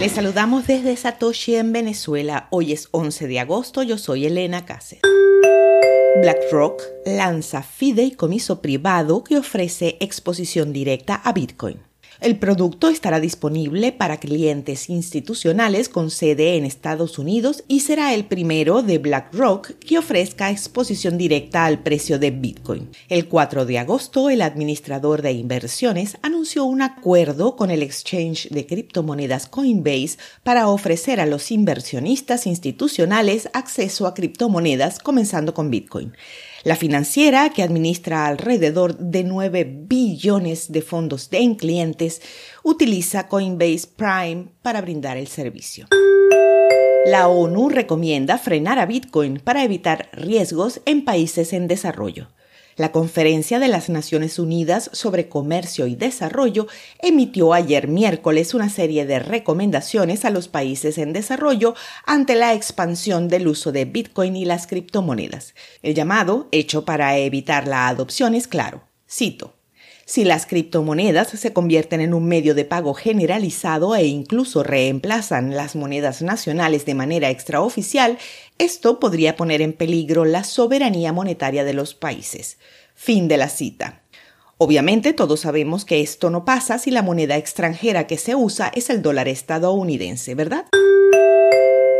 Les saludamos desde Satoshi en Venezuela. Hoy es 11 de agosto. Yo soy Elena Cáceres. BlackRock lanza fideicomiso privado que ofrece exposición directa a Bitcoin. El producto estará disponible para clientes institucionales con sede en Estados Unidos y será el primero de BlackRock que ofrezca exposición directa al precio de Bitcoin. El 4 de agosto, el administrador de inversiones anunció un acuerdo con el exchange de criptomonedas Coinbase para ofrecer a los inversionistas institucionales acceso a criptomonedas comenzando con Bitcoin. La financiera, que administra alrededor de 9 billones de fondos en clientes, utiliza Coinbase Prime para brindar el servicio. La ONU recomienda frenar a Bitcoin para evitar riesgos en países en desarrollo. La Conferencia de las Naciones Unidas sobre Comercio y Desarrollo emitió ayer miércoles una serie de recomendaciones a los países en desarrollo ante la expansión del uso de Bitcoin y las criptomonedas. El llamado, hecho para evitar la adopción, es claro. Cito. Si las criptomonedas se convierten en un medio de pago generalizado e incluso reemplazan las monedas nacionales de manera extraoficial, esto podría poner en peligro la soberanía monetaria de los países. Fin de la cita. Obviamente todos sabemos que esto no pasa si la moneda extranjera que se usa es el dólar estadounidense, ¿verdad?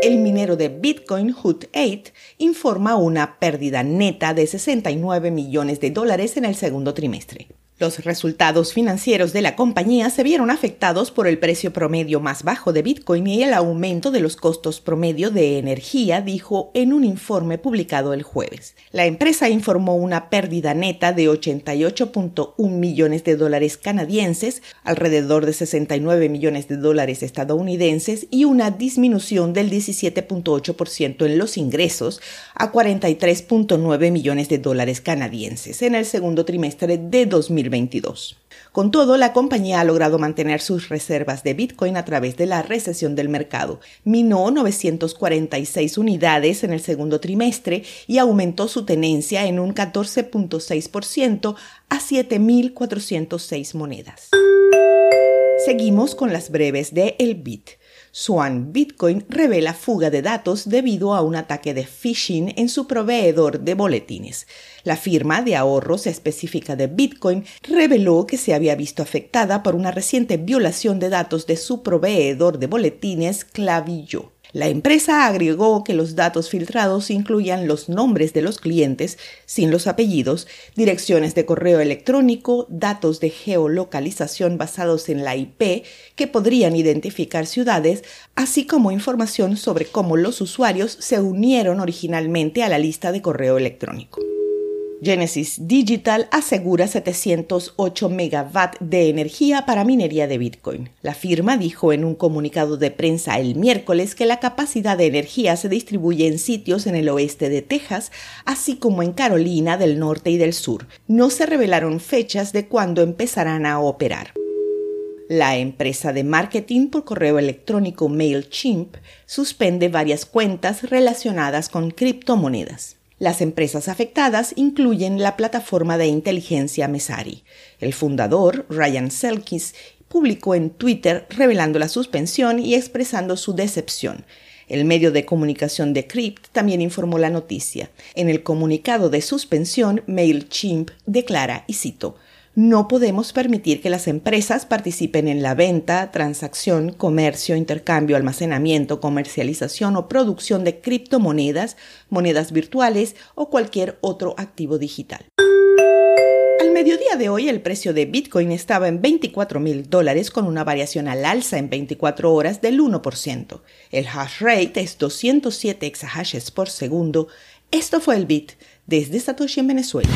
El minero de Bitcoin Hut 8 informa una pérdida neta de 69 millones de dólares en el segundo trimestre. Los resultados financieros de la compañía se vieron afectados por el precio promedio más bajo de Bitcoin y el aumento de los costos promedio de energía, dijo en un informe publicado el jueves. La empresa informó una pérdida neta de 88.1 millones de dólares canadienses, alrededor de 69 millones de dólares estadounidenses y una disminución del 17.8% en los ingresos a 43.9 millones de dólares canadienses en el segundo trimestre de 2020. Con todo, la compañía ha logrado mantener sus reservas de Bitcoin a través de la recesión del mercado. Minó 946 unidades en el segundo trimestre y aumentó su tenencia en un 14.6% a 7.406 monedas. Seguimos con las breves de El Bit. Swan Bitcoin revela fuga de datos debido a un ataque de phishing en su proveedor de boletines. La firma de ahorros específica de Bitcoin reveló que se había visto afectada por una reciente violación de datos de su proveedor de boletines Clavillo. La empresa agregó que los datos filtrados incluían los nombres de los clientes sin los apellidos, direcciones de correo electrónico, datos de geolocalización basados en la IP que podrían identificar ciudades, así como información sobre cómo los usuarios se unieron originalmente a la lista de correo electrónico. Genesis Digital asegura 708 megawatt de energía para minería de Bitcoin. La firma dijo en un comunicado de prensa el miércoles que la capacidad de energía se distribuye en sitios en el oeste de Texas, así como en Carolina del Norte y del Sur. No se revelaron fechas de cuándo empezarán a operar. La empresa de marketing por correo electrónico MailChimp suspende varias cuentas relacionadas con criptomonedas. Las empresas afectadas incluyen la plataforma de inteligencia Mesari. El fundador, Ryan Selkis, publicó en Twitter revelando la suspensión y expresando su decepción. El medio de comunicación de Crypt también informó la noticia. En el comunicado de suspensión, MailChimp declara, y cito, no podemos permitir que las empresas participen en la venta, transacción, comercio, intercambio, almacenamiento, comercialización o producción de criptomonedas, monedas virtuales o cualquier otro activo digital. Al mediodía de hoy el precio de Bitcoin estaba en 24 mil dólares con una variación al alza en 24 horas del 1%. El hash rate es 207 exahashes por segundo. Esto fue el Bit desde Satoshi en Venezuela.